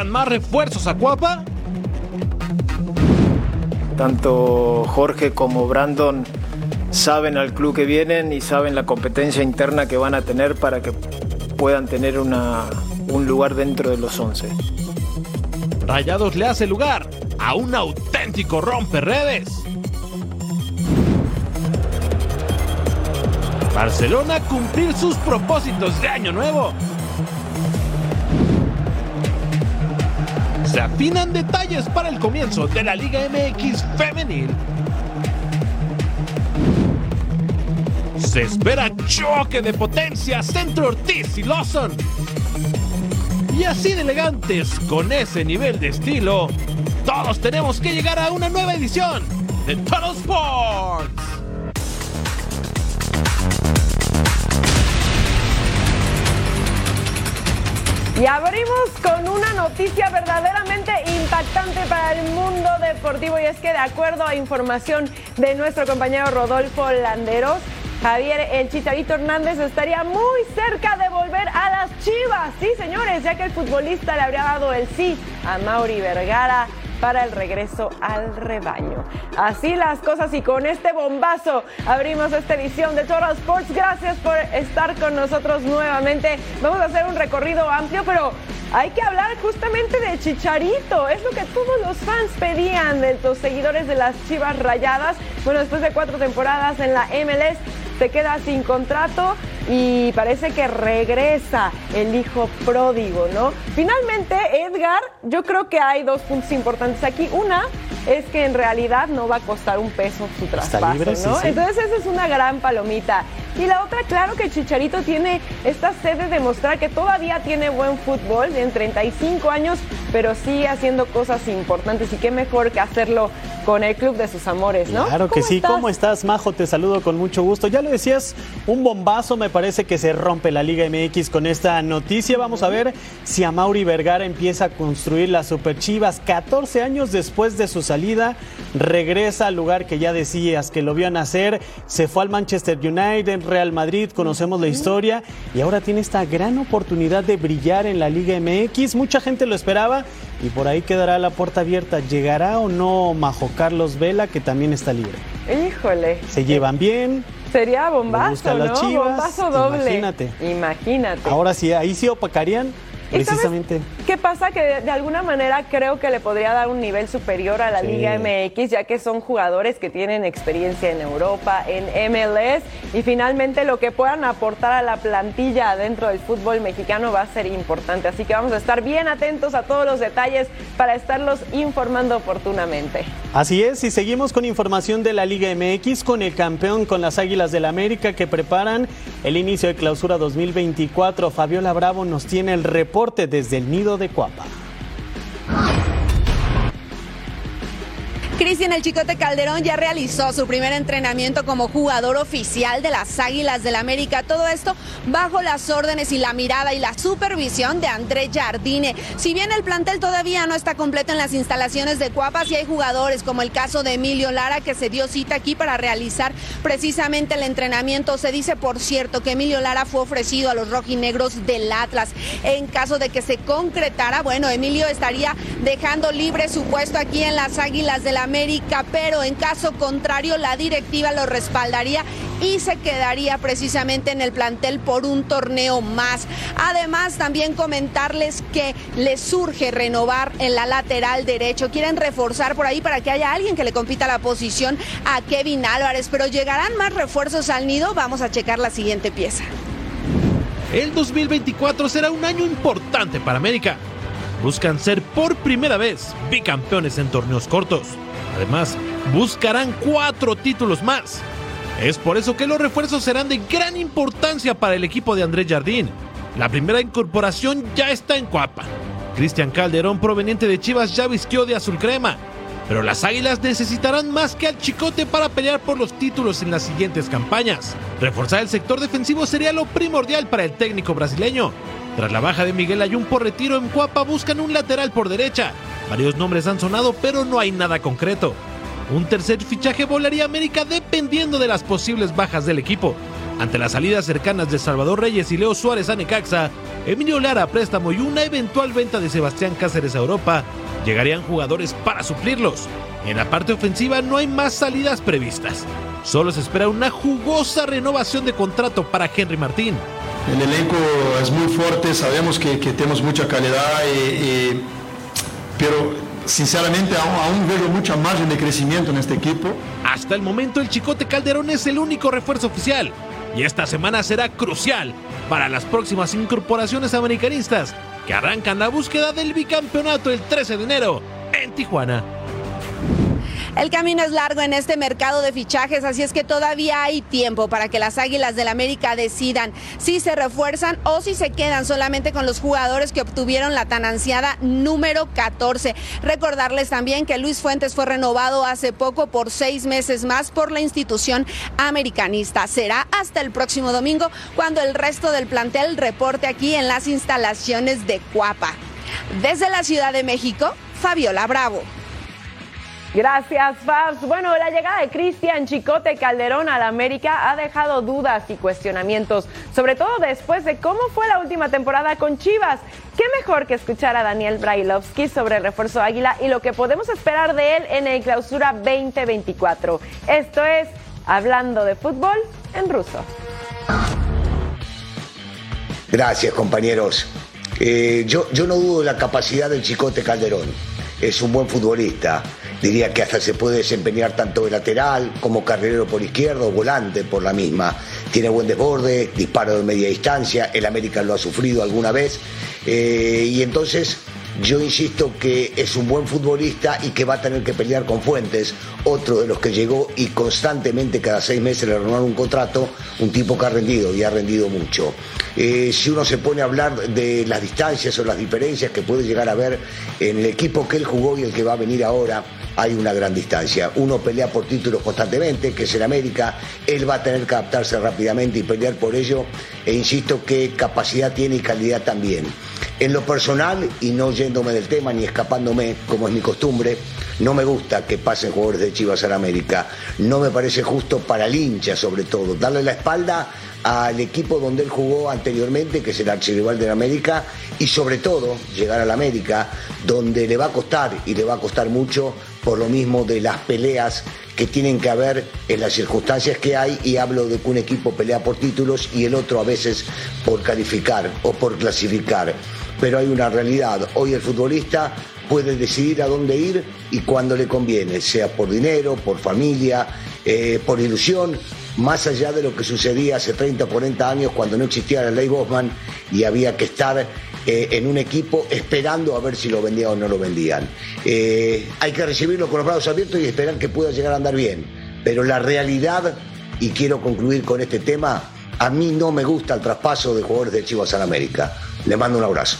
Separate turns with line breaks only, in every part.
¿Llegan más refuerzos a Cuapa?
Tanto Jorge como Brandon saben al club que vienen y saben la competencia interna que van a tener para que puedan tener una- un lugar dentro de los 11.
Rayados le hace lugar a un auténtico romperredes. Barcelona cumplir sus propósitos de año nuevo. Se afinan detalles para el comienzo de la Liga MX femenil. Se espera choque de potencias entre Ortiz y Lawson. Y así de elegantes, con ese nivel de estilo, todos tenemos que llegar a una nueva edición de Total Sports.
Y abrimos con una noticia verdaderamente impactante para el mundo deportivo y es que de acuerdo a información de nuestro compañero Rodolfo Landeros, Javier el Chicharito Hernández estaría muy cerca de volver a las Chivas. Sí, señores, ya que el futbolista le habría dado el sí a Mauri Vergara para el regreso al rebaño. Así las cosas y con este bombazo abrimos esta edición de Total Sports. Gracias por estar con nosotros nuevamente. Vamos a hacer un recorrido amplio, pero hay que hablar justamente de Chicharito. Es lo que todos los fans pedían de los seguidores de las Chivas Rayadas. Bueno, después de cuatro temporadas en la MLS, se queda sin contrato y parece que regresa el hijo pródigo, ¿no? Finalmente, Edgar, yo creo que hay dos puntos importantes aquí. Una es que en realidad no va a costar un peso su traspaso,
libre, sí,
¿no?
sí.
Entonces esa es una gran palomita. Y la otra, claro que Chicharito tiene esta sed de demostrar que todavía tiene buen fútbol, en 35 años, pero sigue haciendo cosas importantes y qué mejor que hacerlo con el club de sus amores, ¿no?
Claro que
¿Cómo
sí.
estás?
¿Cómo estás, Majo? Te saludo con mucho gusto. Ya lo decías, un bombazo. Me parece que se rompe la Liga MX con esta noticia. Vamos a ver si a Mauri Vergara empieza a construir las Super Chivas. 14 años después de su salida, regresa al lugar que ya decías que lo vio nacer. Se fue al Manchester United, Real Madrid, conocemos la historia. Y ahora tiene esta gran oportunidad de brillar en la Liga MX. Mucha gente lo esperaba y por ahí quedará la puerta abierta. ¿Llegará o no Majo Carlos Vela, que también está libre?
Híjole.
Se llevan bien.
Sería bombazo, ¿no?
Chivas,
bombazo doble.
imagínate.
Imagínate.
Ahora sí, ahí sí opacarían
¿Y sabes
precisamente.
¿Qué pasa? Que de, de alguna manera creo que le podría dar un nivel superior a la
Sí.
Liga MX, ya que son jugadores que tienen experiencia en Europa, en MLS, y finalmente lo que puedan aportar a la plantilla dentro del fútbol mexicano va a ser importante. Así que vamos a estar bien atentos a todos los detalles para estarlos informando oportunamente.
Así es, y seguimos con información de la Liga MX con el campeón con las Águilas del América que preparan el inicio de clausura 2024. Fabiola Bravo nos tiene el reporte desde el nido de Cuapa.
Cristian El Chicote Calderón ya realizó su primer entrenamiento como jugador oficial de las Águilas del América. Todo esto bajo las órdenes y la mirada y la supervisión de André Jardine. Si bien el plantel todavía no está completo en las instalaciones de Cuapas, y hay jugadores como el caso de Emilio Lara que se dio cita aquí para realizar precisamente el entrenamiento. Se dice, por cierto, que Emilio Lara fue ofrecido a los rojinegros del Atlas. En caso de que se concretara, bueno, Emilio estaría dejando libre su puesto aquí en las Águilas del América América, pero en caso contrario la directiva lo respaldaría y se quedaría precisamente en el plantel por un torneo más. Además, también comentarles que les surge renovar en la lateral derecho. Quieren reforzar por ahí para que haya alguien que le compita la posición a Kevin Álvarez, pero llegarán más refuerzos al nido. Vamos a checar la siguiente pieza.
El 2024 será un año importante para América. Buscan ser por primera vez bicampeones en torneos cortos. Además, buscarán cuatro títulos más. Es por eso que los refuerzos serán de gran importancia para el equipo de Andrés Jardín. La primera incorporación ya está en Cuapa. Cristian Calderón, proveniente de Chivas, ya vistió de azul crema. Pero las Águilas necesitarán más que al Chicote para pelear por los títulos en las siguientes campañas. Reforzar el sector defensivo sería lo primordial para el técnico brasileño. Tras la baja de Miguel Ayun por retiro en Cuapa, buscan un lateral por derecha. Varios nombres han sonado, pero no hay nada concreto. Un tercer fichaje volaría a América dependiendo de las posibles bajas del equipo. Ante las salidas cercanas de Salvador Reyes y Leo Suárez a Necaxa, Emilio Lara a préstamo y una eventual venta de Sebastián Cáceres a Europa, llegarían jugadores para suplirlos. En la parte ofensiva no hay más salidas previstas. Solo se espera una jugosa renovación de contrato para Henry Martín.
El elenco es muy fuerte, sabemos que, tenemos mucha calidad, pero sinceramente aún, veo mucha margen de crecimiento en este equipo.
Hasta el momento el Chicote Calderón es el único refuerzo oficial y esta semana será crucial para las próximas incorporaciones americanistas que arrancan la búsqueda del bicampeonato el 13 de enero en Tijuana.
El camino es largo en este mercado de fichajes, así es que todavía hay tiempo para que las Águilas del América decidan si se refuerzan o si se quedan solamente con los jugadores que obtuvieron la tan ansiada número 14. Recordarles también que Luis Fuentes fue renovado hace poco por seis meses más por la institución americanista. Será hasta el próximo domingo cuando el resto del plantel reporte aquí en las instalaciones de Cuapa. Desde la Ciudad de México, Fabiola Bravo.
Gracias, Fabs. Bueno, la llegada de Cristian Chicote Calderón al América ha dejado dudas y cuestionamientos, sobre todo después de cómo fue la última temporada con Chivas. ¿Qué mejor que escuchar a Daniel Brailovsky sobre el refuerzo Águila y lo que podemos esperar de él en el clausura 2024? Esto es Hablando de Fútbol en ruso.
Gracias, compañeros. Eh, yo, yo no dudo de la capacidad del Chicote Calderón. Es un buen futbolista Diría que hasta se puede desempeñar tanto de lateral como carrilero por izquierda o volante por la misma. Tiene buen desborde, disparo de media distancia, el América lo ha sufrido alguna vez. Eh, y entonces yo insisto que es un buen futbolista y que va a tener que pelear con Fuentes, otro de los que llegó y constantemente cada seis meses le renovaron un contrato, un tipo que ha rendido y ha rendido mucho. Eh, si uno se pone a hablar de las distancias o las diferencias que puede llegar a haber en el equipo que él jugó y el que va a venir ahora, hay una gran distancia. Uno pelea por títulos constantemente, que es en América, él va a tener que adaptarse rápidamente y pelear por ello, e insisto que capacidad tiene y calidad también. En lo personal, y no yéndome del tema ni escapándome, como es mi costumbre, no me gusta que pasen jugadores de Chivas a América. No me parece justo para el hincha, sobre todo. Darle la espalda al equipo donde él jugó anteriormente, que es el archirrival de la América, y sobre todo llegar a la América, donde le va a costar y le va a costar mucho por lo mismo de las peleas que tienen que haber en las circunstancias que hay y hablo de que un equipo pelea por títulos y el otro a veces por calificar o por clasificar. Pero hay una realidad, hoy el futbolista puede decidir a dónde ir y cuándo le conviene, sea por dinero, por familia, eh, por ilusión más allá de lo que sucedía hace 30 o 40 años cuando no existía la ley Bosman y había que estar eh, en un equipo esperando a ver si lo vendían o no lo vendían. Eh, hay que recibirlo con los brazos abiertos y esperar que pueda llegar a andar bien. Pero la realidad, y quiero concluir con este tema, a mí no me gusta el traspaso de jugadores de Chivas a América. Le mando un abrazo.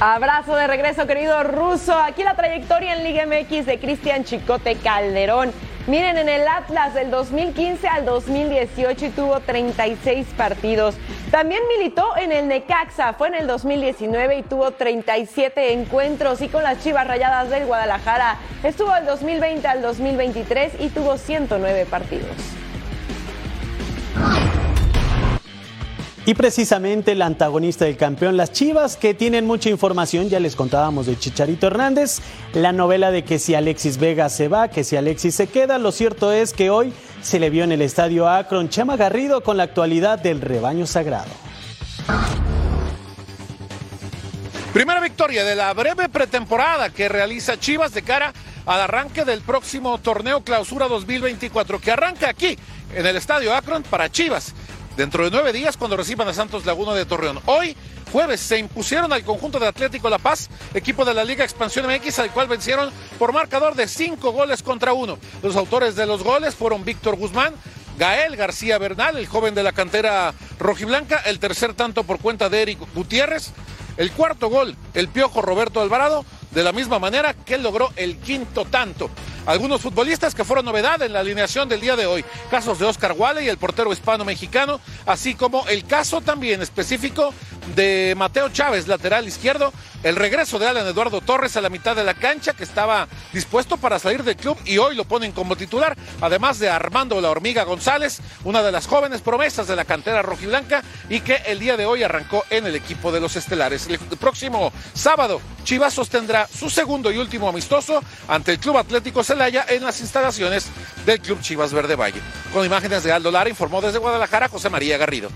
Abrazo de regreso, querido Ruso. Aquí la trayectoria en Liga MX de Cristian Chicote Calderón. Miren, en el Atlas del 2015 al 2018 y tuvo 36 partidos. También militó en el Necaxa, fue en el 2019 y tuvo 37 encuentros. Y con las Chivas Rayadas del Guadalajara estuvo del 2020 al 2023 y tuvo 109 partidos.
Y precisamente el antagonista del campeón, las Chivas, que tienen mucha información, ya les contábamos de Chicharito Hernández, la novela de que si Alexis Vega se va, que si Alexis se queda, lo cierto es que hoy se le vio en el estadio Akron Chema Garrido con la actualidad del rebaño sagrado.
Primera victoria de la breve pretemporada que realiza Chivas de cara al arranque del próximo torneo Clausura 2024, que arranca aquí en el Estadio Akron para Chivas dentro de nueve días cuando reciban a Santos Laguna de Torreón. Hoy, jueves, se impusieron al conjunto de Atlético La Paz, equipo de la Liga Expansión MX, al cual vencieron por marcador de cinco goles contra uno. Los autores de los goles fueron Víctor Guzmán, Gael García Bernal, el joven de la cantera rojiblanca, el tercer tanto por cuenta de Eric Gutiérrez, el cuarto gol, el piojo Roberto Alvarado, de la misma manera que logró el quinto tanto algunos futbolistas que fueron novedad en la alineación del día de hoy. Casos de Oscar y el portero hispano-mexicano, así como el caso también específico de Mateo Chávez, lateral izquierdo, el regreso de Alan Eduardo Torres a la mitad de la cancha, que estaba dispuesto para salir del club y hoy lo ponen como titular, además de Armando La Hormiga González, una de las jóvenes promesas de la cantera rojiblanca y que el día de hoy arrancó en el equipo de los Estelares. El próximo sábado, Chivas sostendrá su segundo y último amistoso ante el Club Atlético Celaya en las instalaciones del Club Chivas Verde Valle. Con imágenes de Aldo Lara, informó desde Guadalajara José María Garrido.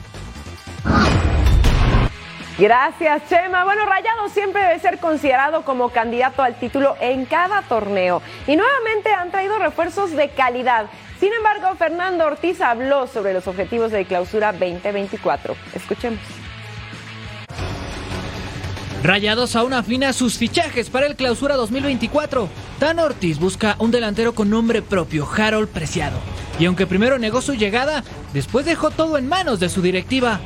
Gracias, Chema. Bueno, Rayado siempre debe ser considerado como candidato al título en cada torneo. Y nuevamente han traído refuerzos de calidad. Sin embargo, Fernando Ortiz habló sobre los objetivos de clausura 2024. Escuchemos.
Rayados aún afina sus fichajes para el clausura 2024. Dan Ortiz busca un delantero con nombre propio, Harold Preciado. Y aunque primero negó su llegada, después dejó todo en manos de su directiva.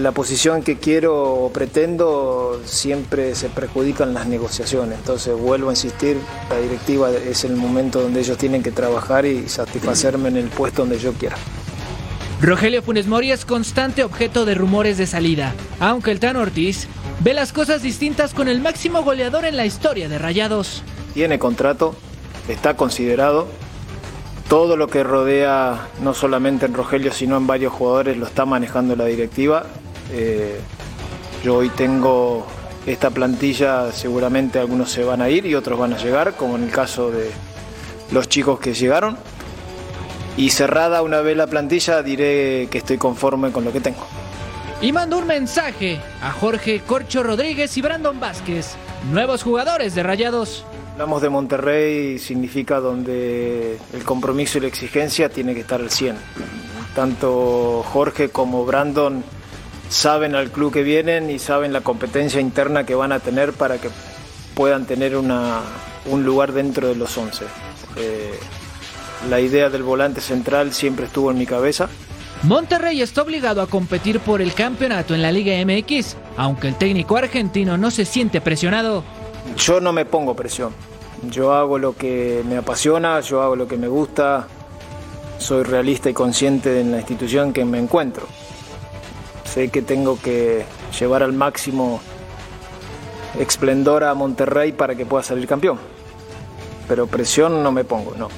La, posición que quiero o pretendo siempre se perjudican las negociaciones. Entonces vuelvo a insistir, la directiva es el momento donde ellos tienen que trabajar y satisfacerme en el puesto donde yo quiera.
Rogelio Funes Mori es constante objeto de rumores de salida, aunque el Tan Ortiz ve las cosas distintas con el máximo goleador en la historia de Rayados.
Tiene contrato, está considerado, todo lo que rodea no solamente en Rogelio, sino en varios jugadores lo está manejando la directiva. Eh, yo hoy tengo esta plantilla, seguramente algunos se van a ir y otros van a llegar, como en el caso de los chicos que llegaron. Y cerrada una vez la plantilla, diré que estoy conforme con lo que tengo.
Y mando un mensaje a Jorge Corcho Rodríguez y Brandon Vázquez, nuevos jugadores de Rayados.
Hablamos de Monterrey, significa donde el compromiso y la exigencia tiene que estar al 100. Tanto Jorge como Brandon saben al club que vienen y saben la competencia interna que van a tener para que puedan tener un lugar dentro de los 11. Eh, la idea del volante central siempre estuvo en mi cabeza.
Monterrey está obligado a competir por el campeonato en la Liga MX, aunque el técnico argentino no se siente presionado.
Yo no me pongo presión. Yo hago lo que me apasiona, yo hago lo que me gusta, soy realista y consciente en la institución que me encuentro. Sé que tengo que llevar al máximo esplendor a Monterrey para que pueda salir campeón. Pero presión no me pongo, no.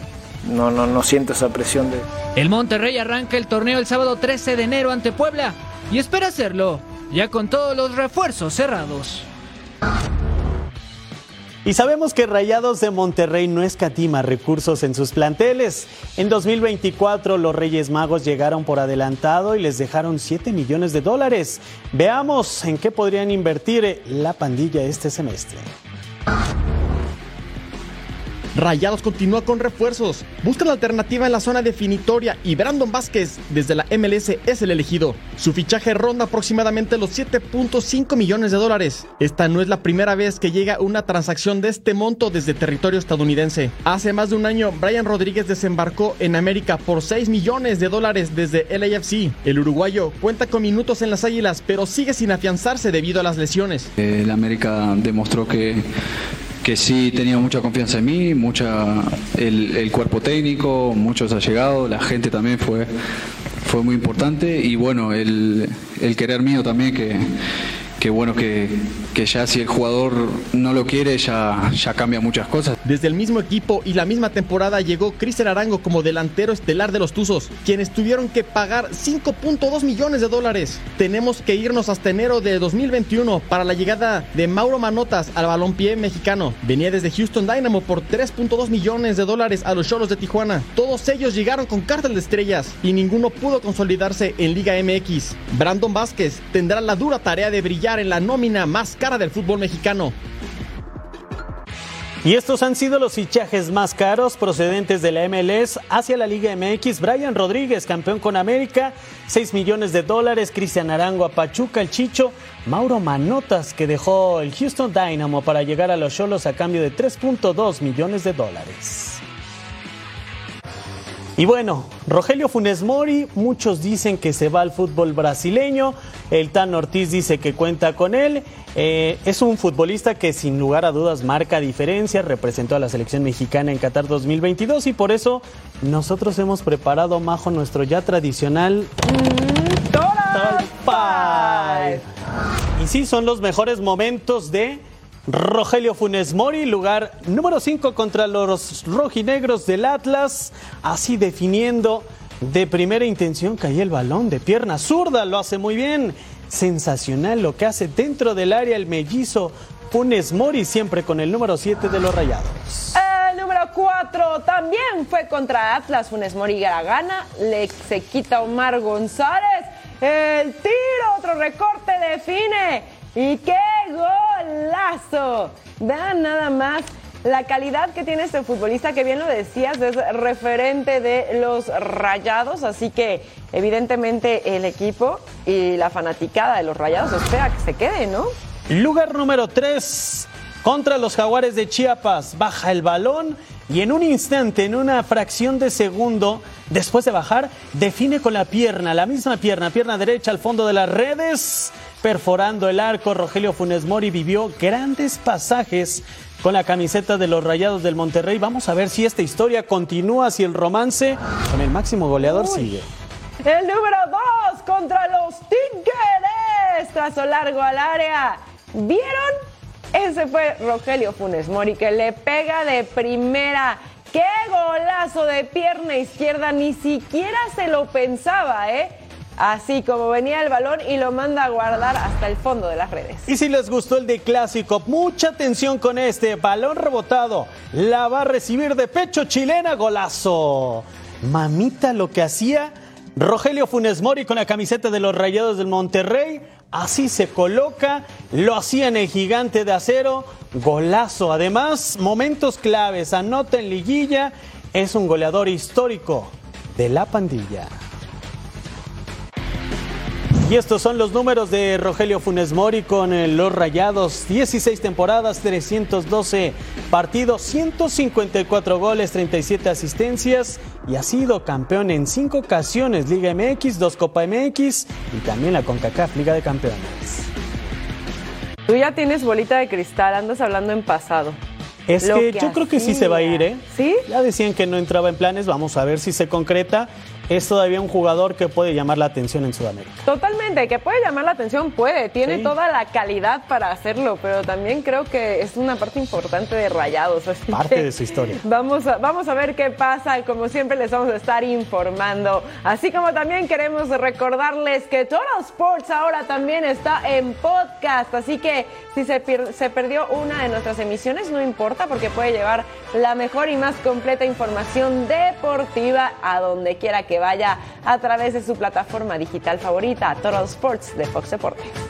No, no, no siento esa presión de...
El Monterrey arranca el torneo el sábado 13 de enero ante Puebla y espera hacerlo ya con todos los refuerzos cerrados.
Y sabemos que Rayados de Monterrey no escatima recursos en sus planteles. En 2024 los Reyes Magos llegaron por adelantado y les dejaron 7 millones de dólares. Veamos en qué podrían invertir la pandilla este semestre.
Rayados continúa con refuerzos, busca la alternativa en la zona definitoria y Brandon Vázquez desde la MLS es el elegido. Su fichaje ronda aproximadamente los 7.5 millones de dólares. Esta no es la primera vez que llega una transacción de este monto desde territorio estadounidense. Hace más de un año, Brian Rodríguez desembarcó en América por 6 millones de dólares desde LAFC. El uruguayo cuenta con minutos en las Águilas, pero sigue sin afianzarse debido a las lesiones.
El América demostró que que sí tenía mucha confianza en mí, mucha el, cuerpo técnico, muchos allegados, la gente también fue, fue muy importante. Y bueno, el, querer mío también que, que bueno que, que, ya si el jugador no lo quiere ya, ya cambia muchas cosas.
Desde el mismo equipo y la misma temporada llegó Cristian Arango como delantero estelar de los Tuzos, quienes tuvieron que pagar 5.2 millones de dólares. Tenemos que irnos hasta enero de 2021 para la llegada de Mauro Manotas al balompié mexicano. Venía desde Houston Dynamo por 3.2 millones de dólares a los Cholos de Tijuana. Todos ellos llegaron con cartas de estrellas y ninguno pudo consolidarse en Liga MX. Brandon Vázquez tendrá la dura tarea de en la nómina más cara del fútbol mexicano.
Y estos han sido los fichajes más caros procedentes de la MLS hacia la Liga MX. Brian Rodríguez, campeón con América, 6 millones de dólares. Cristian Arango a Pachuca, el Chicho. Mauro Manotas, que dejó el Houston Dynamo para llegar a los Cholos a cambio de 3.2 millones de dólares. Y bueno, Rogelio Funes Mori, muchos dicen que se va al fútbol brasileño, el Tan Ortiz dice que cuenta con él, eh, es un futbolista que sin lugar a dudas marca diferencia, representó a la selección mexicana en Qatar 2022 y por eso nosotros hemos preparado, Majo, nuestro ya tradicional... Top 5. Y sí, son los mejores momentos de Rogelio Funes Mori, lugar número 5 contra los rojinegros del Atlas, así definiendo de primera intención caía el balón de pierna zurda, lo hace muy bien. Sensacional lo que hace dentro del área el mellizo Funes Mori, siempre con el número 7 de los Rayados.
El número 4 también fue contra Atlas. Funes Mori gana, le se quita Omar González. El tiro, otro recorte define. ¡Y qué golazo! Vean nada más la calidad que tiene este futbolista, que bien lo decías, es referente de los rayados, así que evidentemente el equipo y la fanaticada de los rayados espera que se quede, ¿no?
Lugar número 3 contra los jaguares de Chiapas. Baja el balón y en un instante, en una fracción de segundo, después de bajar, define con la pierna, la misma pierna, pierna derecha al fondo de las redes perforando el arco. Rogelio Funes Mori vivió grandes pasajes con la camiseta de los Rayados del Monterrey. Vamos a ver si esta historia continúa, si el romance con el máximo goleador sigue.
El número 2 contra los Tigres. Trazo largo al área. ¿Vieron? Ese fue Rogelio Funes Mori que le pega de primera. ¡Qué golazo de pierna izquierda! Ni siquiera se lo pensaba, ¿eh? Así como venía el balón y lo manda a guardar hasta el fondo de las redes.
Y si les gustó el de clásico, mucha atención con este balón rebotado. La va a recibir de pecho chilena, golazo. Mamita lo que hacía Rogelio Funes Mori con la camiseta de los Rayados del Monterrey. Así se coloca, lo hacía en el gigante de acero, golazo. Además, momentos claves, anota en liguilla, es un goleador histórico de la pandilla. Y estos son los números de Rogelio Funes Mori con eh, los Rayados. 16 temporadas, 312 partidos, 154 goles, 37 asistencias y ha sido campeón en cinco ocasiones, Liga MX, dos Copa MX y también la CONCACAF, Liga de Campeones.
Tú ya tienes bolita de cristal, andas hablando en pasado.
Es que, yo creo que sí se va a ir, ¿eh?
¿Sí?
Ya decían que no entraba en planes, vamos a ver si se concreta es todavía un jugador que puede llamar la atención en Sudamérica.
Totalmente, que puede llamar la atención, puede, tiene toda la calidad para hacerlo, pero también creo que es una parte importante de Rayados.
parte de su historia.
Vamos a, vamos a ver qué pasa, como siempre les vamos a estar informando. Así como también queremos recordarles que Total Sports ahora también está en podcast, así que si se, se perdió una de nuestras emisiones, no importa porque puede llevar la mejor y más completa información deportiva a donde quiera que vaya a través de su plataforma digital favorita, Total Sports de Fox Deportes.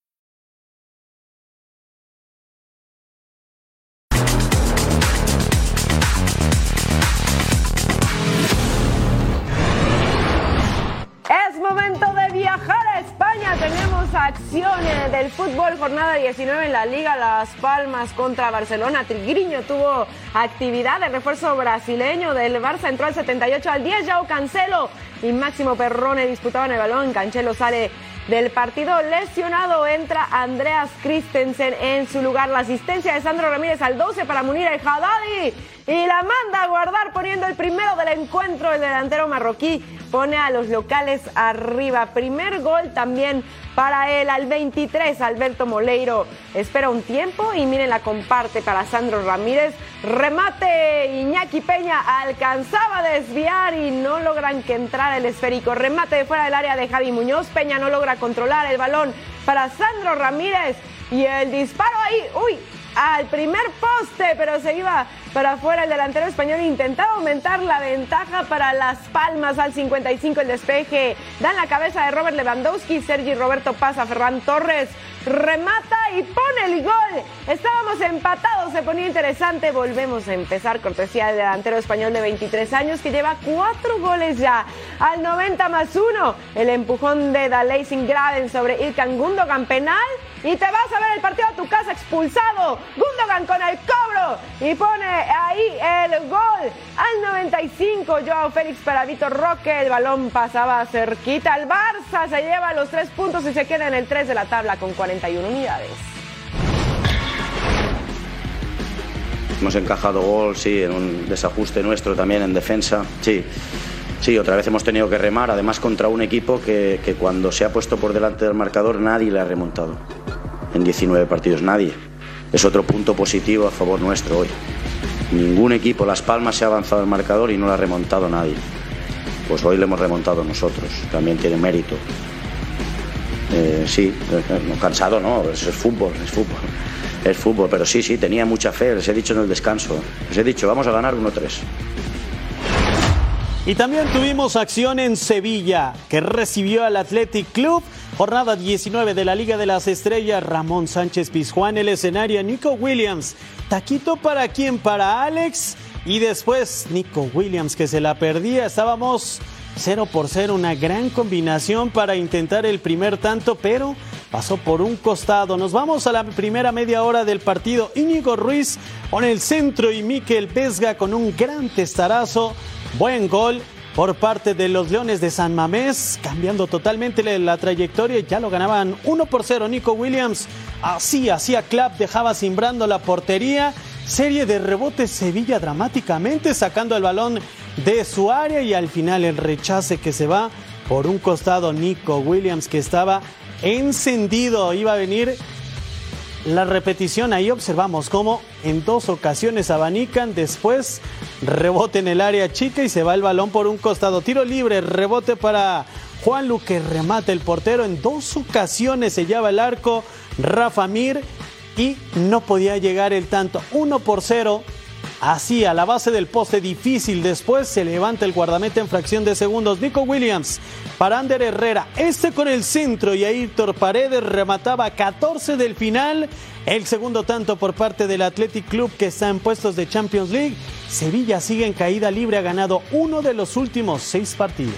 Es momento de viajar a España. Tenemos acciones del fútbol, jornada 19 en la Liga Las Palmas contra Barcelona. Tigriño tuvo actividad de refuerzo brasileño del Barça, entró al 78 al 10. Yao Cancelo y Máximo Perrone disputaban el balón. Cancelo sale del partido lesionado entra Andreas Christensen en su lugar. La asistencia de Sandro Ramírez al 12 para Munir el Haddadi y la manda a guardar poniendo el primero del encuentro. El delantero marroquí pone a los locales arriba. Primer gol también para él al 23. Alberto Moleiro espera un tiempo y miren la comparte para Sandro Ramírez. Remate Iñaki Peña alcanzaba a desviar y no logran que entrara el esférico. Remate de fuera del área de Javi Muñoz. Peña no logra controlar el balón para Sandro Ramírez y el disparo ahí. Uy, al primer poste, pero se iba para afuera el delantero español. Intentaba aumentar la ventaja para Las Palmas al 55 el despeje. Dan la cabeza de Robert Lewandowski. Sergi Roberto pasa Ferran Torres. Remata y pone el gol. Estábamos empatados, se ponía interesante. Volvemos a empezar. Cortesía del delantero español de 23 años que lleva cuatro goles ya. Al 90 más uno. El empujón de Daley sin sobre Ilkan Gundogan penal y te vas a ver el partido a tu casa expulsado. Gundogan con el cobro y pone ahí el gol al 95. Joao Félix para Vitor Roque. El balón pasaba cerquita. El Barça se lleva los tres puntos y se queda en el 3 de la tabla con 41 unidades.
Hemos encajado gol, sí, en un desajuste nuestro también en defensa, sí. Sí, otra vez hemos tenido que remar, además contra un equipo que, que, cuando se ha puesto por delante del marcador nadie le ha remontado. En 19 partidos, nadie. Es otro punto positivo a favor nuestro hoy. Ningún equipo, Las Palmas, se ha avanzado el marcador y no lo ha remontado nadie. Pues hoy le hemos remontado nosotros, también tiene mérito. Eh, sí, no, cansado no, eso es fútbol, es fútbol. Es fútbol, pero sí, sí, tenía mucha fe, les he dicho en el descanso. Les he dicho, vamos a ganar 1-3.
Y también tuvimos acción en Sevilla, que recibió al Athletic Club. Jornada 19 de la Liga de las Estrellas. Ramón Sánchez Pizjuán, el escenario. Nico Williams. Taquito para quién? Para Alex. Y después Nico Williams, que se la perdía. Estábamos 0 por 0. Una gran combinación para intentar el primer tanto, pero pasó por un costado. Nos vamos a la primera media hora del partido. Íñigo Ruiz con el centro y Miquel Vesga con un gran testarazo. Buen gol por parte de los Leones de San Mamés, cambiando totalmente la trayectoria. Ya lo ganaban 1 por 0. Nico Williams así hacía clap, dejaba simbrando la portería. Serie de rebotes Sevilla dramáticamente sacando el balón de su área y al final el rechace que se va por un costado Nico Williams que estaba encendido. Iba a venir la repetición, ahí observamos cómo en dos ocasiones abanican, después rebote en el área chica y se va el balón por un costado. Tiro libre, rebote para Juan Luque, remate el portero. En dos ocasiones se lleva el arco Rafa Mir y no podía llegar el tanto. Uno por cero. Así, a la base del poste difícil, después se levanta el guardameta en fracción de segundos. Nico Williams para Ander Herrera, este con el centro y Ayrton Paredes remataba 14 del final. El segundo tanto por parte del Athletic Club que está en puestos de Champions League. Sevilla sigue en caída libre, ha ganado uno de los últimos seis partidos.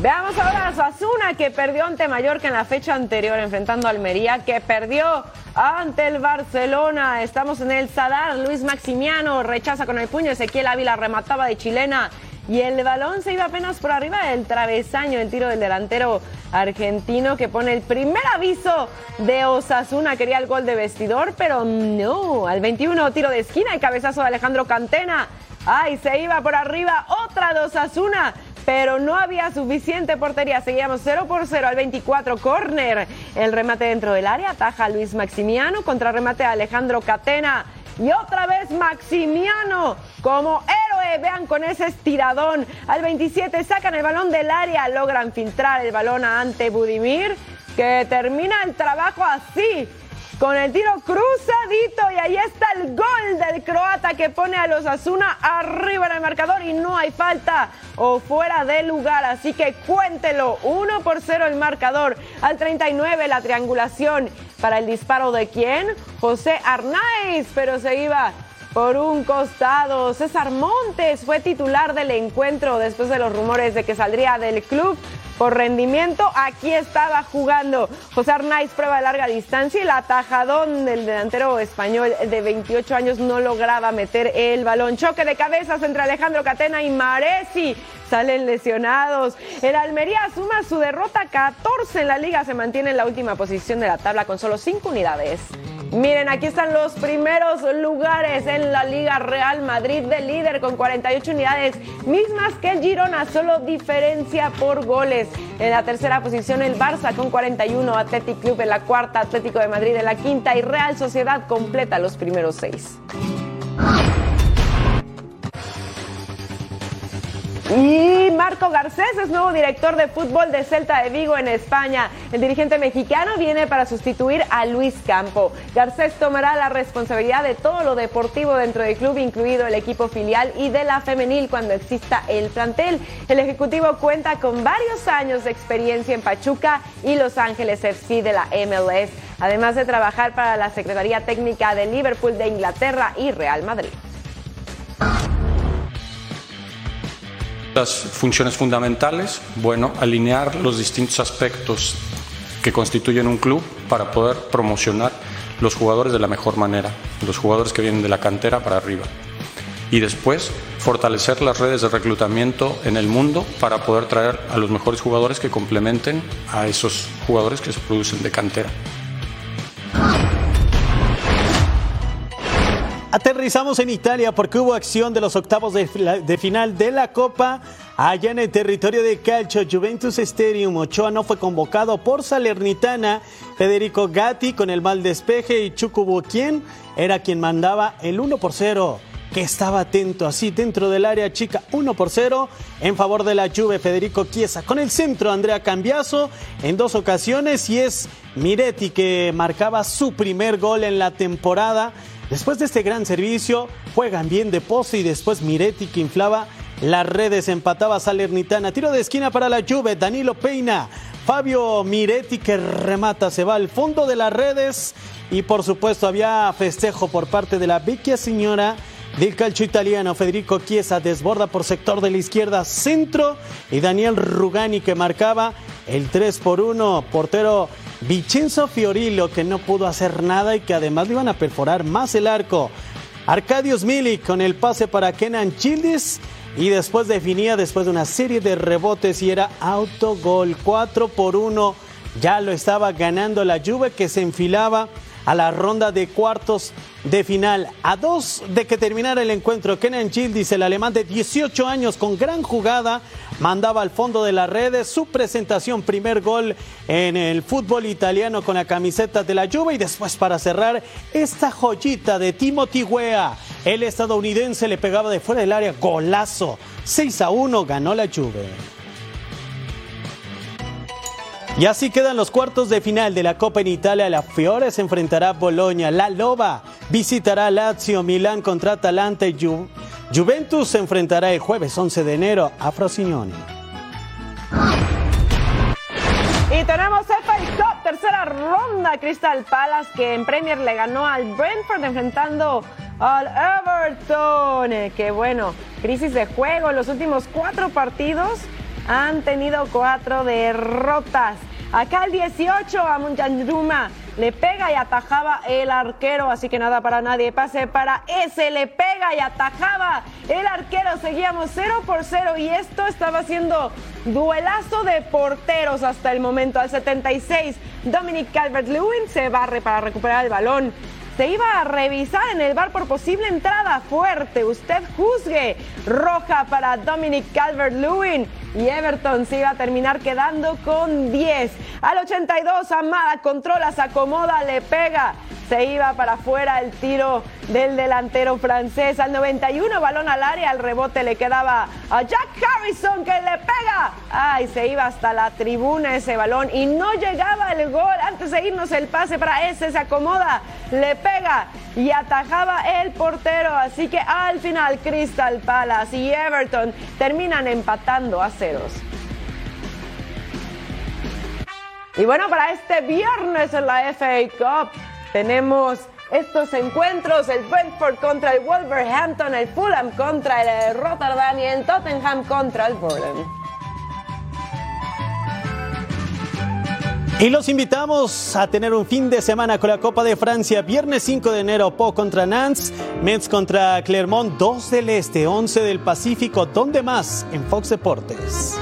Veamos ahora a Sasuna que perdió ante Mallorca en la fecha anterior enfrentando a Almería que perdió ante el Barcelona. Estamos en el Sadar, Luis Maximiano rechaza con el puño, Ezequiel Ávila remataba de chilena y el balón se iba apenas por arriba del travesaño, el tiro del delantero argentino que pone el primer aviso de Osasuna. Quería el gol de vestidor, pero no. Al 21 tiro de esquina y cabezazo de Alejandro Cantena. Ay, se iba por arriba otra de Osasuna pero no había suficiente portería. Seguíamos 0 por 0 al 24, corner. El remate dentro del área, ataja Luis Maximiano, contra remate a Alejandro Catena. Y otra vez Maximiano como héroe. Vean con ese estiradón. Al 27 sacan el balón del área, logran filtrar el balón ante Budimir, que termina el trabajo así con el tiro cruzadito y ahí está el gol del croata que pone a los Asuna arriba en el marcador y no hay falta o fuera de lugar, así que cuéntelo, 1 por 0 el marcador, al 39 la triangulación para el disparo de quién, José Arnaiz, pero se iba por un costado. César Montes fue titular del encuentro después de los rumores de que saldría del club por rendimiento. Aquí estaba jugando José Arnaiz, prueba de larga distancia y el atajadón del delantero español de 28 años no lograba meter el balón. Choque de cabezas entre Alejandro Catena y Maresi. Salen lesionados. El Almería suma su derrota 14 en la liga. Se mantiene en la última posición de la tabla con solo 5 unidades. Miren, aquí están los primeros lugares en la Liga Real Madrid de líder con 48 unidades, mismas que el Girona, solo diferencia por goles. En la tercera posición el Barça con 41, Athletic Club en la cuarta, Atlético de Madrid en la quinta y Real Sociedad completa los primeros seis. Y Marco Garcés es nuevo director de fútbol de Celta de Vigo en España. El dirigente mexicano viene para sustituir a Luis Campo. Garcés tomará la responsabilidad de todo lo deportivo dentro del club, incluido el equipo filial y de la femenil cuando exista el plantel. El ejecutivo cuenta con varios años de experiencia en Pachuca y Los Ángeles FC de la MLS, además de trabajar para la Secretaría Técnica de Liverpool de Inglaterra y Real Madrid.
Las funciones fundamentales, bueno, alinear los distintos aspectos que constituyen un club para poder promocionar los jugadores de la mejor manera, los jugadores que vienen de la cantera para arriba. Y después, fortalecer las redes de reclutamiento en el mundo para poder traer a los mejores jugadores que complementen a esos jugadores que se producen de cantera.
Aterrizamos en Italia porque hubo acción de los octavos de, final de la Copa allá en el territorio de Calcio Juventus Stadium. Ochoa no fue convocado por Salernitana. Federico Gatti con el mal despeje y Chucubo quien era quien mandaba el 1 por 0 que estaba atento así dentro del área chica 1 por 0 en favor de la Juve Federico Chiesa con el centro Andrea Cambiaso en dos ocasiones y es Miretti que marcaba su primer gol en la temporada Después de este gran servicio, juegan bien de poste y después Miretti que inflaba las redes, empataba Salernitana. Tiro de esquina para la Juve, Danilo Peina. Fabio Miretti que remata, se va al fondo de las redes y por supuesto había festejo por parte de la vecchia señora del calcio italiano. Federico Chiesa desborda por sector de la izquierda centro y Daniel Rugani que marcaba el 3 por 1. Portero Vincenzo Fiorillo que no pudo hacer nada y que además le iban a perforar más el arco. Arcadius Milik con el pase para Kenan Childis y después definía después de una serie de rebotes y era autogol 4 por 1. Ya lo estaba ganando la Juve que se enfilaba a la ronda de cuartos de final. A dos de que terminara el encuentro, Kenan Childis, el alemán de 18 años con gran jugada, mandaba al fondo de las redes su presentación, primer gol en el fútbol italiano con la camiseta de la Juve y después para cerrar esta joyita de Timothy Weah. El estadounidense le pegaba de fuera del área, golazo. 6 a 1 ganó la Juve. Y así quedan los cuartos de final de la Copa en Italia. La Fiore se enfrentará a Bolonia. La Loba visitará Lazio. Milán contra Atalanta Juventus se enfrentará el jueves 11 de enero a Frosinone.
Y tenemos FA Cup, tercera ronda. Crystal Palace que en Premier le ganó al Brentford enfrentando al Everton. Eh, que bueno, crisis de juego. Los últimos cuatro partidos han tenido cuatro derrotas. Acá el 18 a Munjanruma le pega y atajaba el arquero, así que nada para nadie. Pase para ese, le pega y atajaba el arquero. Seguíamos 0 por 0 y esto estaba siendo duelazo de porteros hasta el momento. Al 76, Dominic Calvert-Lewin se barre para recuperar el balón se iba a revisar en el bar por posible entrada fuerte. Usted juzgue. Roja para Dominic Calvert-Lewin. Y Everton se iba a terminar quedando con 10. Al 82, Amada controla, se acomoda, le pega. Se iba para afuera el tiro del delantero francés. Al 91, balón al área. Al rebote le quedaba a Jack Harrison que le pega. Ay, se iba hasta la tribuna ese balón y no llegaba el gol. Antes de irnos el pase para ese, se acomoda, le pega y atajaba el portero. Así que al final Crystal Palace y Everton terminan empatando a ceros. Y bueno, para este viernes en la FA Cup tenemos estos encuentros, el Brentford contra el Wolverhampton, el Fulham contra el eh, Rotterdam y el Tottenham contra el Burnham.
Y los invitamos a tener un fin de semana con la Copa de Francia. Viernes 5 de enero, Po contra Nantes, Metz contra Clermont, 2 del Este, 11 del Pacífico. ¿Dónde más? En Fox Deportes.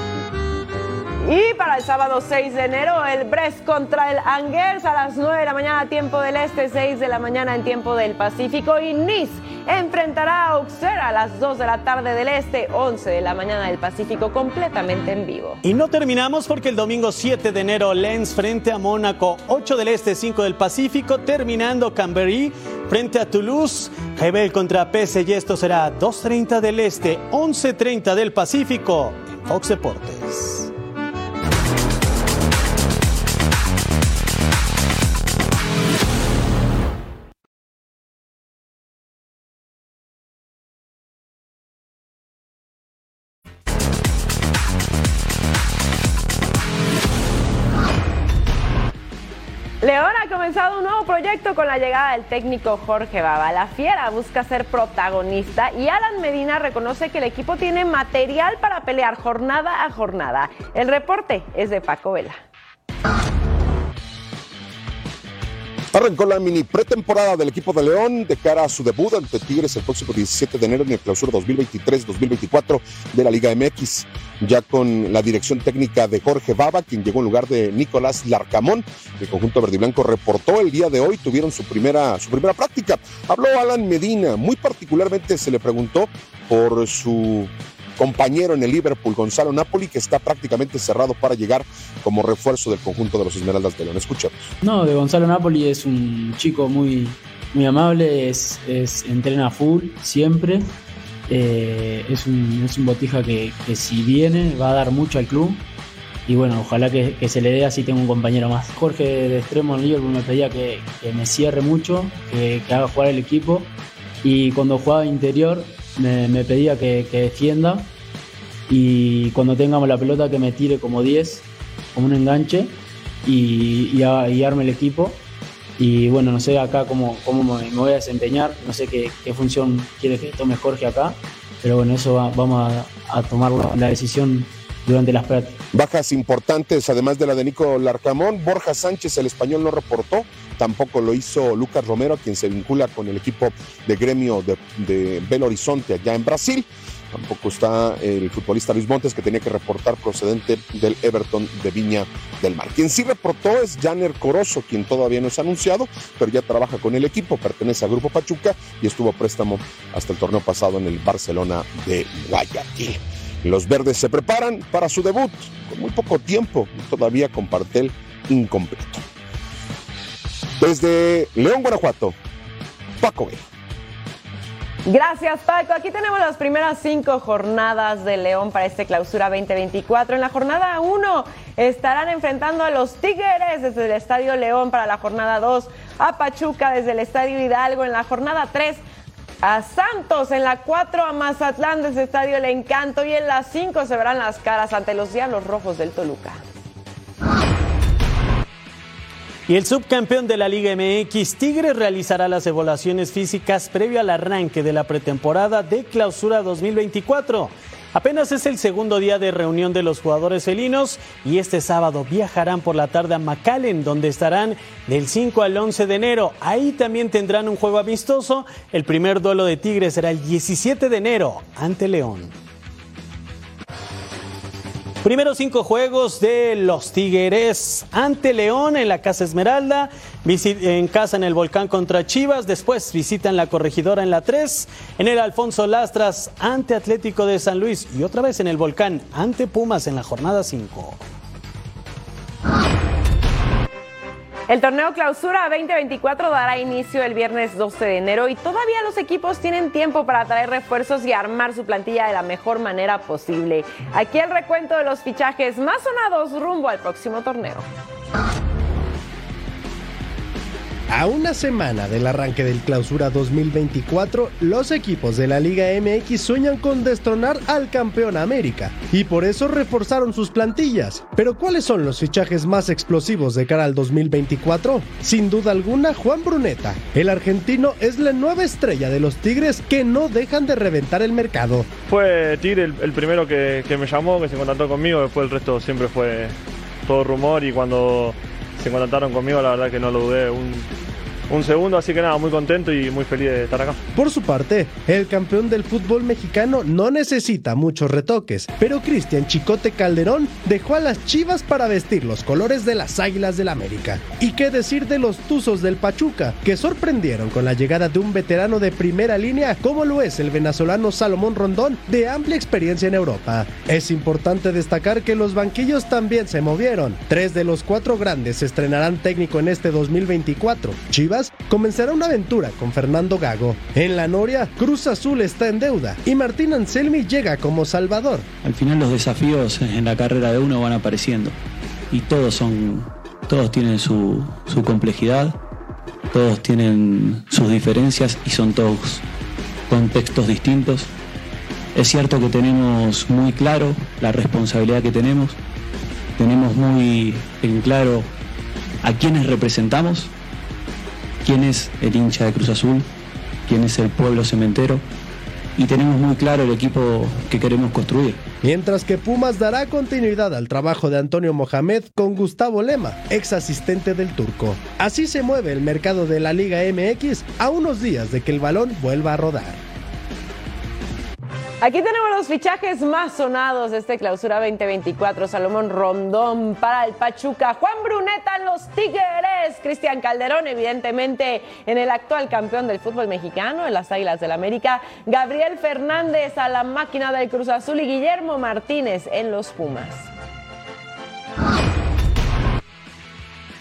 Y para el sábado 6 de enero, el Brest contra el Angers a las 9 de la mañana, tiempo del Este, 6 de la mañana en tiempo del Pacífico. Y Nice enfrentará a Auxerre a las 2 de la tarde del Este, 11 de la mañana del Pacífico, completamente en vivo.
Y no terminamos porque el domingo 7 de enero, Lens frente a Mónaco, 8 del Este, 5 del Pacífico, terminando Cambery frente a Toulouse. Hebel contra PSG, esto será 2.30 del Este, 11.30 del Pacífico en Fox Deportes.
León con la llegada del técnico Jorge Baba. La Fiera busca ser protagonista y Alan Medina reconoce que el equipo tiene material para pelear jornada a jornada. El reporte es de Paco Vela.
Arrancó la mini pretemporada del equipo de León de cara a su debut ante Tigres el próximo 17 de enero en el clausura 2023-2024 de la Liga MX, ya con la dirección técnica de Jorge Baba, quien llegó en lugar de Nicolás Larcamón. El conjunto verde y blanco reportó el día de hoy, tuvieron su primera, su primera práctica. Habló Alan Medina, muy particularmente se le preguntó por su compañero en el Liverpool, Gonzalo Napoli, que está prácticamente cerrado para llegar como refuerzo del conjunto de los Esmeraldas de León. Escuchemos.
No, de Gonzalo Napoli es un chico muy, muy amable, es, es entrena full siempre. Eh, es, un, es un botija que, que, si viene va a dar mucho al club. Y bueno, ojalá que, se le dé así tengo un compañero más. Jorge de extremo en Liverpool me pedía que, que me cierre mucho, que, haga jugar el equipo. Y cuando jugaba interior me, pedía que, defienda y cuando tengamos la pelota que me tire como 10, como un enganche y, y, arme el equipo. Y bueno, no sé acá cómo, cómo me, voy a desempeñar, no sé qué, función quiere que tome Jorge acá, pero bueno, eso va, vamos a, a tomar la decisión durante las prácticas.
Bajas importantes, además de la de Nico Larcamón, Borja Sánchez, el español, no reportó, tampoco lo hizo Lucas Romero, quien se vincula con el equipo de gremio de, de Belo Horizonte allá en Brasil. Tampoco está el futbolista Luis Montes, que tenía que reportar procedente del Everton de Viña del Mar. Quien sí reportó es Janer Corozo, quien todavía no es anunciado, pero ya trabaja con el equipo, pertenece al Grupo Pachuca y estuvo a préstamo hasta el torneo pasado en el Barcelona de Guayaquil. Los verdes se preparan para su debut con muy poco tiempo, todavía con partel incompleto. Desde León, Guanajuato, Paco Vela.
Gracias, Paco. Aquí tenemos las primeras cinco jornadas de León para este clausura 2024. En la jornada 1 estarán enfrentando a los Tigres desde el Estadio León para la jornada 2, a Pachuca desde el Estadio Hidalgo en la jornada 3, a Santos en la 4, a Mazatlán desde Estadio El Encanto y en la 5 se verán las caras ante los Diablos Rojos del Toluca.
Y el subcampeón de la Liga MX, Tigres, realizará las evaluaciones físicas previo al arranque de la pretemporada de clausura 2024. Apenas es el segundo día de reunión de los jugadores felinos y este sábado viajarán por la tarde a McAllen, donde estarán del 5 al 11 de enero. Ahí también tendrán un juego amistoso. El primer duelo de Tigres será el 17 de enero ante León. Primeros cinco juegos de los Tigres ante León en la Casa Esmeralda, en casa en el Volcán contra Chivas, después visitan la Corregidora en la 3, en el Alfonso Lastras ante Atlético de San Luis. Y otra vez en el Volcán ante Pumas en la jornada 5.
El torneo Clausura 2024 dará inicio el viernes 12 de enero y todavía los equipos tienen tiempo para traer refuerzos y armar su plantilla de la mejor manera posible. Aquí el recuento de los fichajes más sonados rumbo al próximo torneo.
A una semana del arranque del clausura 2024, los equipos de la Liga MX sueñan con destronar al campeón América y por eso reforzaron sus plantillas. Pero ¿cuáles son los fichajes más explosivos de cara al 2024? Sin duda alguna, Juan Bruneta. El argentino es la nueva estrella de los Tigres que no dejan de reventar el mercado.
Fue Tigre el, primero que, me llamó, que se contactó conmigo, después el resto siempre fue todo rumor y cuando se contactaron conmigo, la verdad que no lo dudé un segundo, así que nada, muy contento y muy feliz de estar acá.
Por su parte, el campeón del fútbol mexicano no necesita muchos retoques, pero Cristian Chicote Calderón dejó a las Chivas para vestir los colores de las Águilas del América. ¿Y qué decir de los Tuzos del Pachuca, que sorprendieron con la llegada de un veterano de primera línea como lo es el venezolano Salomón Rondón, de amplia experiencia en Europa? Es importante destacar que los banquillos también se movieron. Tres de los cuatro grandes se estrenarán técnico en este 2024. Chivas comenzará una aventura con Fernando Gago. En la Noria, Cruz Azul está en deuda y Martín Anselmi llega como salvador.
Al final los desafíos en la carrera de uno van apareciendo y todos son, todos tienen su, su complejidad, todos tienen sus diferencias y son todos contextos distintos. Es cierto que tenemos muy claro la responsabilidad que tenemos, tenemos muy en claro a quienes representamos quién es el hincha de Cruz Azul, quién es el pueblo cementero y tenemos muy claro el equipo que queremos construir.
Mientras que Pumas dará continuidad al trabajo de Antonio Mohamed con Gustavo Lema, ex asistente del turco. Así se mueve el mercado de la Liga MX a unos días de que el balón vuelva a rodar.
Aquí tenemos los fichajes más sonados de este clausura 2024. Salomón Rondón para el Pachuca, Juan Bruneta en los Tigres, Cristian Calderón evidentemente en el actual campeón del fútbol mexicano, en las Águilas del América, Gabriel Fernández a la máquina del Cruz Azul y Guillermo Martínez en los Pumas.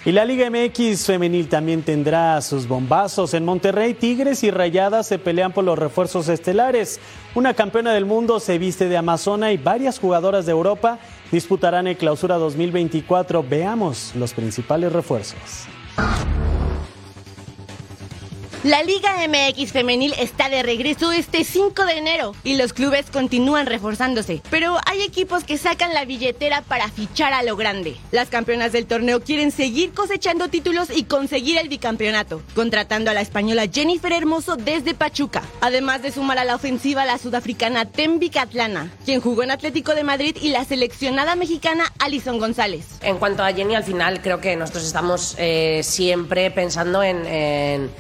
Y la Liga MX femenil también tendrá sus bombazos. En Monterrey, Tigres y Rayadas se pelean por los refuerzos estelares. Una campeona del mundo se viste de Amazona y varias jugadoras de Europa disputarán el Clausura 2024. Veamos los principales refuerzos.
La Liga MX femenil está de regreso este 5 de enero y los clubes continúan reforzándose, pero hay equipos que sacan la billetera para fichar a lo grande. Las campeonas del torneo quieren seguir cosechando títulos y conseguir el bicampeonato, contratando a la española Jennifer Hermoso desde Pachuca, además de sumar a la ofensiva la sudafricana Tembi Catlana, quien jugó en Atlético de Madrid y la seleccionada mexicana Alison González.
En cuanto a Jenny, al final creo que nosotros estamos eh, siempre pensando en en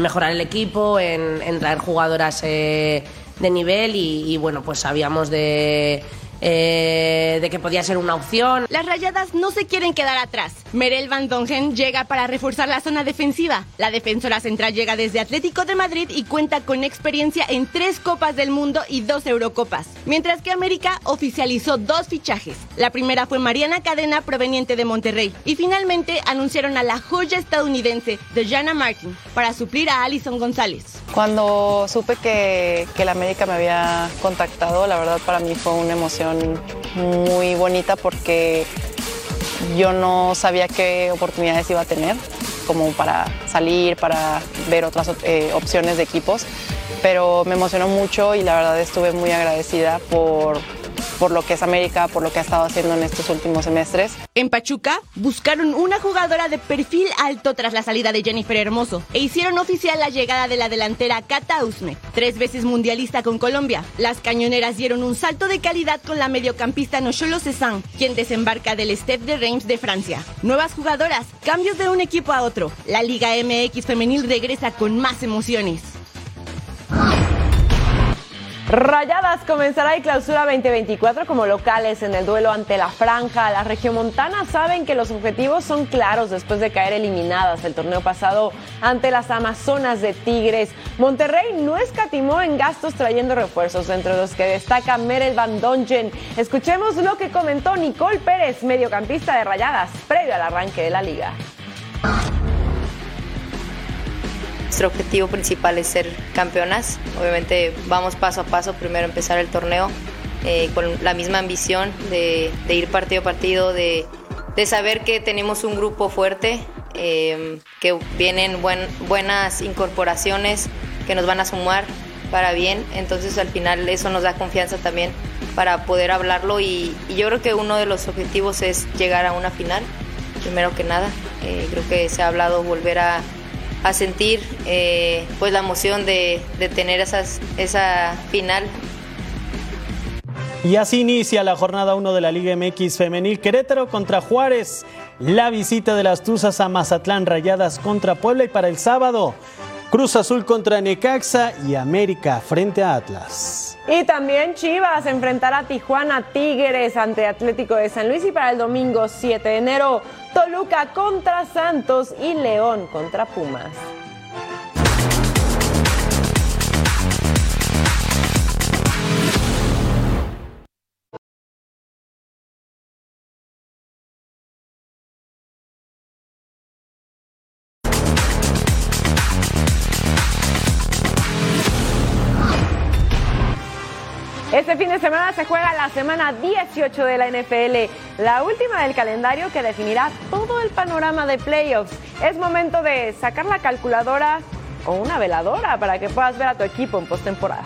mejorar el equipo, en, traer jugadoras eh, de nivel y, bueno, pues sabíamos de eh, de que podía ser una opción.
Las rayadas no se quieren quedar atrás. Merel Van Dongen llega para reforzar la zona defensiva. La defensora central llega desde Atlético de Madrid y cuenta con experiencia en tres Copas del Mundo y dos Eurocopas. Mientras que América oficializó dos fichajes. La primera fue Mariana Cadena, proveniente de Monterrey. Y finalmente anunciaron a la joya estadounidense Dejana Martin para suplir a Alison González.
Cuando supe que, que la América me había contactado, la verdad para mí fue una emoción muy bonita porque yo no sabía qué oportunidades iba a tener como para salir, para ver otras eh, opciones de equipos, pero me emocionó mucho y la verdad estuve muy agradecida por por lo que es América, por lo que ha estado haciendo en estos últimos semestres.
En Pachuca buscaron una jugadora de perfil alto tras la salida de Jennifer Hermoso e hicieron oficial la llegada de la delantera Cata Usme, tres veces mundialista con Colombia. Las cañoneras dieron un salto de calidad con la mediocampista Nocholo Cezanne, quien desembarca del Stade de Reims de Francia. Nuevas jugadoras, cambios de un equipo a otro. La Liga MX femenil regresa con más emociones.
Rayadas comenzará el clausura 2024 como locales en el duelo ante la Franja. Las regiomontanas saben que los objetivos son claros después de caer eliminadas el torneo pasado ante las Amazonas de Tigres. Monterrey no escatimó en gastos trayendo refuerzos, entre los que destaca Merel Van Dongen. Escuchemos lo que comentó Nicole Pérez, mediocampista de Rayadas, previo al arranque de la liga.
Nuestro objetivo principal es ser campeonas. Obviamente vamos paso a paso, primero empezar el torneo eh, con la misma ambición de, ir partido a partido, de, saber que tenemos un grupo fuerte eh, que vienen buen, buenas incorporaciones que nos van a sumar para bien, entonces al final eso nos da confianza también para poder hablarlo y, y yo creo que uno de los objetivos es llegar a una final, primero que nada, eh, creo que se ha hablado volver a, a sentir eh, pues la emoción de, tener esa final
y así inicia la jornada 1 de la Liga MX Femenil. Querétaro contra Juárez. La visita de las Tuzas a Mazatlán Rayadas contra Puebla. Y para el sábado, Cruz Azul contra Necaxa y América frente a Atlas.
Y también Chivas enfrentará a Tijuana Tigres ante Atlético de San Luis. Y para el domingo 7 de enero, Toluca contra Santos y León contra Pumas. Semana se juega la semana 18 de la NFL, la última del calendario que definirá todo el panorama de playoffs. Es momento de sacar la calculadora o una veladora para que puedas ver a tu equipo en postemporada.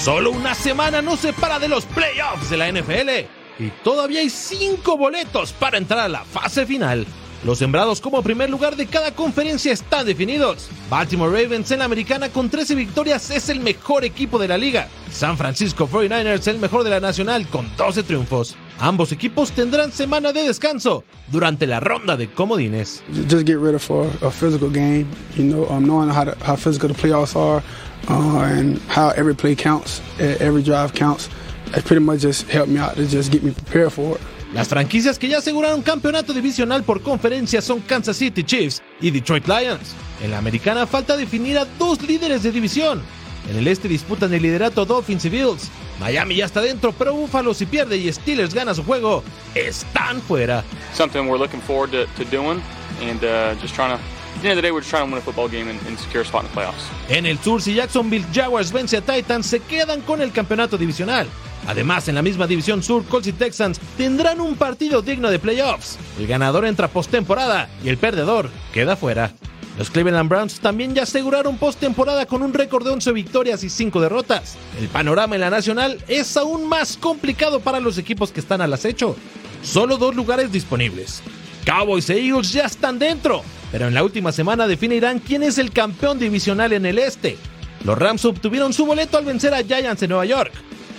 Solo una semana nos separa de los playoffs de la NFL y todavía hay cinco boletos para entrar a la fase final. Los sembrados como primer lugar de cada conferencia están definidos. Baltimore Ravens en la americana con 13 victorias es el mejor equipo de la liga. San Francisco 49ers el mejor de la nacional con 12 triunfos. Ambos equipos tendrán semana de descanso durante la ronda de comodines.
Just get ready for a physical game, you know, um, knowing how, physical the playoffs are uh, and how every play counts, every drive counts. It pretty much just helped me out to just get me prepared for it.
Las franquicias que ya aseguraron campeonato divisional por conferencia son Kansas City Chiefs y Detroit Lions. En la americana falta definir a dos líderes de división. En el este disputan el liderato Dolphins y Bills. Miami ya está dentro, pero Buffalo si pierde y Steelers gana su juego, están fuera.
Something we're looking forward to, to doing and uh, just trying to at the end of the day, we're just trying to win a football game and, and secure a spot in the playoffs.
En el sur, si Jacksonville Jaguars vence a Titans, se quedan con el campeonato divisional. Además, en la misma división sur, Colts y Texans tendrán un partido digno de playoffs. El ganador entra postemporada y el perdedor queda fuera. Los Cleveland Browns también ya aseguraron postemporada con un récord de 11 victorias y 5 derrotas. El panorama en la nacional es aún más complicado para los equipos que están al acecho. Solo dos lugares disponibles. Cowboys e Eagles ya están dentro, pero en la última semana definirán quién es el campeón divisional en el este. Los Rams obtuvieron su boleto al vencer a Giants en Nueva York.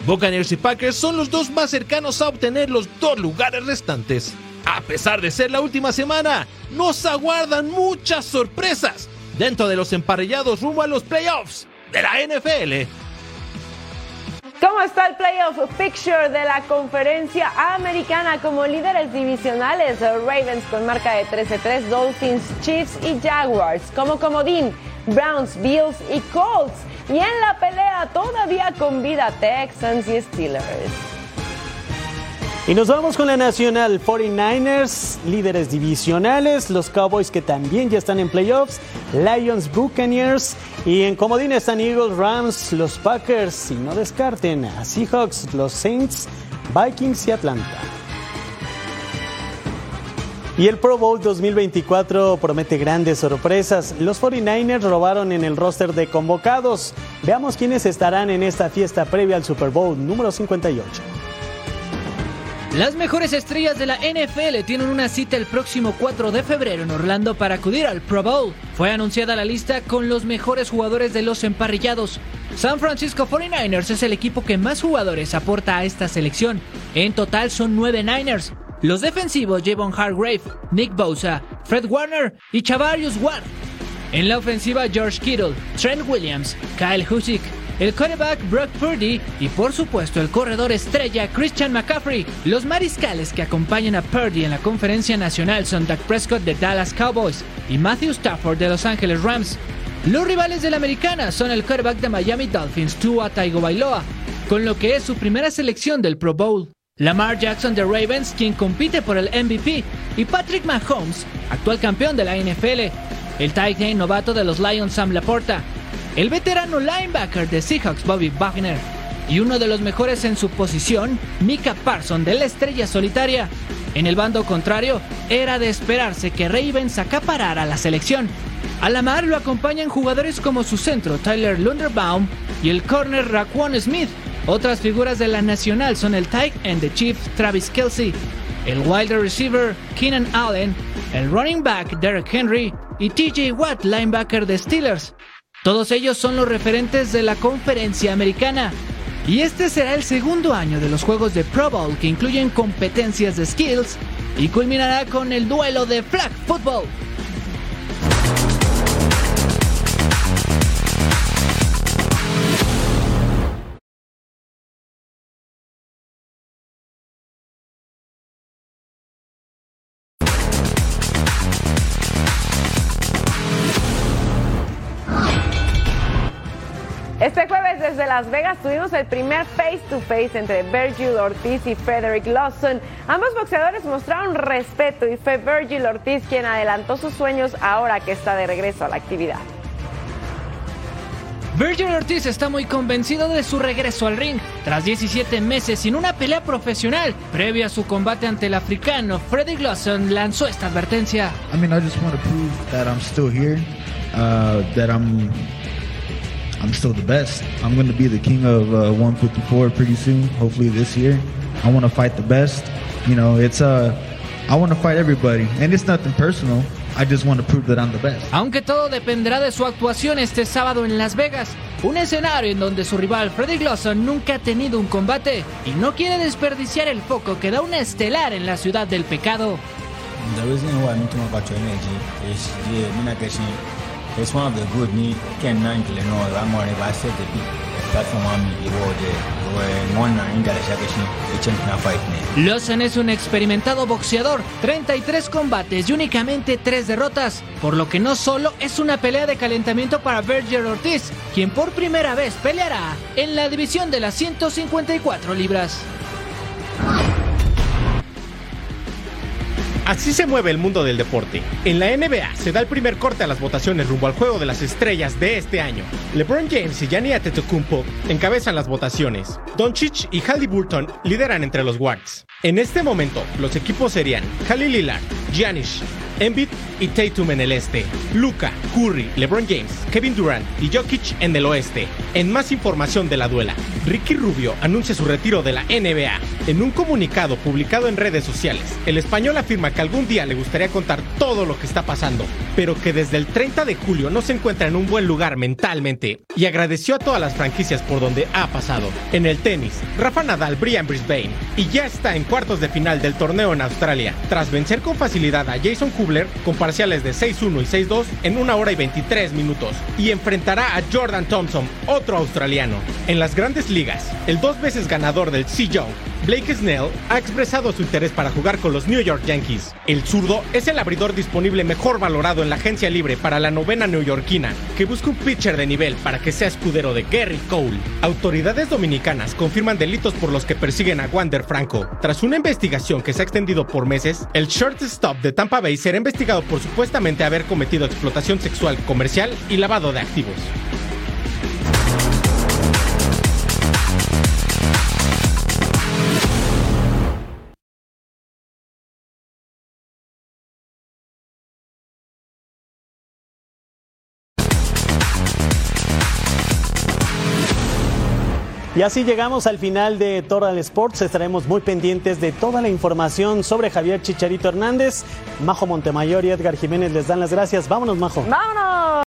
Buccaneers y Packers son los dos más cercanos a obtener los dos lugares restantes. A pesar de ser la última semana, nos aguardan muchas sorpresas dentro de los emparrillados rumbo a los playoffs de la NFL.
¿Cómo está el playoff picture de la conferencia americana como líderes divisionales? Ravens con marca de 13-3, Dolphins, Chiefs y Jaguars. Como comodín, Browns, Bills y Colts. Y en la pelea todavía con vida Texans y Steelers.
Y nos vamos con la Nacional 49ers, líderes divisionales, los Cowboys que también ya están en playoffs, Lions, Buccaneers y en comodín están Eagles, Rams, los Packers y no descarten a Seahawks, los Saints, Vikings y Atlanta. Y el Pro Bowl 2024 promete grandes sorpresas. Los 49ers robaron en el roster de convocados. Veamos quiénes estarán en esta fiesta previa al Super Bowl número 58.
Las mejores estrellas de la NFL tienen una cita el próximo 4 de febrero en Orlando para acudir al Pro Bowl. Fue anunciada la lista con los mejores jugadores de los emparrillados. San Francisco 49ers es el equipo que más jugadores aporta a esta selección. En total son 9 Niners. Los defensivos Javon Hargrave, Nick Bosa, Fred Warner y Chavarius Ward. En la ofensiva George Kittle, Trent Williams, Kyle Husick, el quarterback Brock Purdy y por supuesto el corredor estrella Christian McCaffrey. Los mariscales que acompañan a Purdy en la conferencia nacional son Dak Prescott de Dallas Cowboys y Matthew Stafford de Los Angeles Rams. Los rivales de la americana son el quarterback de Miami Dolphins Tua Tagovailoa, con lo que es su primera selección del Pro Bowl. Lamar Jackson de Ravens, quien compite por el MVP, y Patrick Mahomes, actual campeón de la NFL, el tight end novato de los Lions Sam Laporta, el veterano linebacker de Seahawks Bobby Wagner y uno de los mejores en su posición, Mika Parson de la estrella solitaria. En el bando contrario, era de esperarse que Ravens acaparara la selección. A la mar lo acompañan jugadores como su centro Tyler Lunderbaum y el corner Raquan Smith. Otras figuras de la nacional son el tight end de Chief Travis Kelsey, el wide receiver Keenan Allen, el running back Derek Henry y TJ Watt, linebacker de Steelers. Todos ellos son los referentes de la conferencia americana. Y este será el segundo año de los juegos de Pro Bowl que incluyen competencias de skills y culminará con el duelo de flag football.
Desde Las Vegas tuvimos el primer face to face entre Virgil Ortiz y Frederick Lawson. Ambos boxeadores mostraron respeto y fue Virgil Ortiz quien adelantó sus sueños ahora que está de regreso a la actividad.
Virgil Ortiz está muy convencido de su regreso al ring. Tras 17 meses sin una pelea profesional, previo a su combate ante el africano, Frederick Lawson lanzó esta advertencia.
I mean, I just want to prove that I'm still here, uh, that I'm I'm still the best. I'm going to be the king of uh, 154 pretty soon, hopefully this year. I want to fight the best. You know, it's uh, I want to fight everybody, and it's nothing personal. I just want to prove that I'm the best.
Aunque todo dependerá de su actuación este sábado en Las Vegas, un escenario en donde su rival Frederick Lawson nunca ha tenido un combate y no quiere desperdiciar el foco que da una estelar en la ciudad del pecado.
The reason why I'm talking about your energy is yeah, me not it's one of the good ni ken nan kile no ba mo ne ba se de bi platform am i wo de we mon na inda la shaka shi e chen na fight ne
Lawson es un experimentado boxeador, 33 combates y únicamente 3 derrotas, por lo que no solo es una pelea de calentamiento para Virgil Ortiz, quien por primera vez peleará en la división de las 154 libras.
Así se mueve el mundo del deporte. En la NBA se da el primer corte a las votaciones rumbo al juego de las estrellas de este año. LeBron James y Gianni Antetokounmpo encabezan las votaciones. Doncic y Halliburton lideran entre los guards. En este momento, los equipos serían Khalil Lillard, Giannis, Embiid y Tatum en el este, Luca, Curry, LeBron James, Kevin Durant y Jokic en el oeste. En más información de la duela, Ricky Rubio anuncia su retiro de la NBA. En un comunicado publicado en redes sociales, el español afirma que algún día le gustaría contar todo lo que está pasando, pero que desde el 30 de julio no se encuentra en un buen lugar mentalmente y agradeció a todas las franquicias por donde ha pasado. En el tenis, Rafa Nadal brilla en Brisbane y ya está en cuartos de final del torneo en Australia, tras vencer con facilidad a Jason Kubler con parciales de 6-1 y 6-2 en una hora y 23 minutos y enfrentará a Jordan Thompson, otro australiano. En las grandes ligas, el dos veces ganador del Sea Young, Blake Snell ha expresado su interés para jugar con los New York Yankees. El zurdo es el abridor disponible mejor valorado en la agencia libre para la novena neoyorquina, que busca un pitcher de nivel para que sea escudero de Gary Cole. Autoridades dominicanas confirman delitos por los que persiguen a Wander Franco. Tras una investigación que se ha extendido por meses, el shortstop de Tampa Bay será investigado por supuestamente haber cometido explotación sexual comercial y lavado de activos.
Y así llegamos al final de Total Sports. Estaremos muy pendientes de toda la información sobre Javier Chicharito Hernández. Majo Montemayor y Edgar Jiménez les dan las gracias. Vámonos, Majo.
¡Vámonos!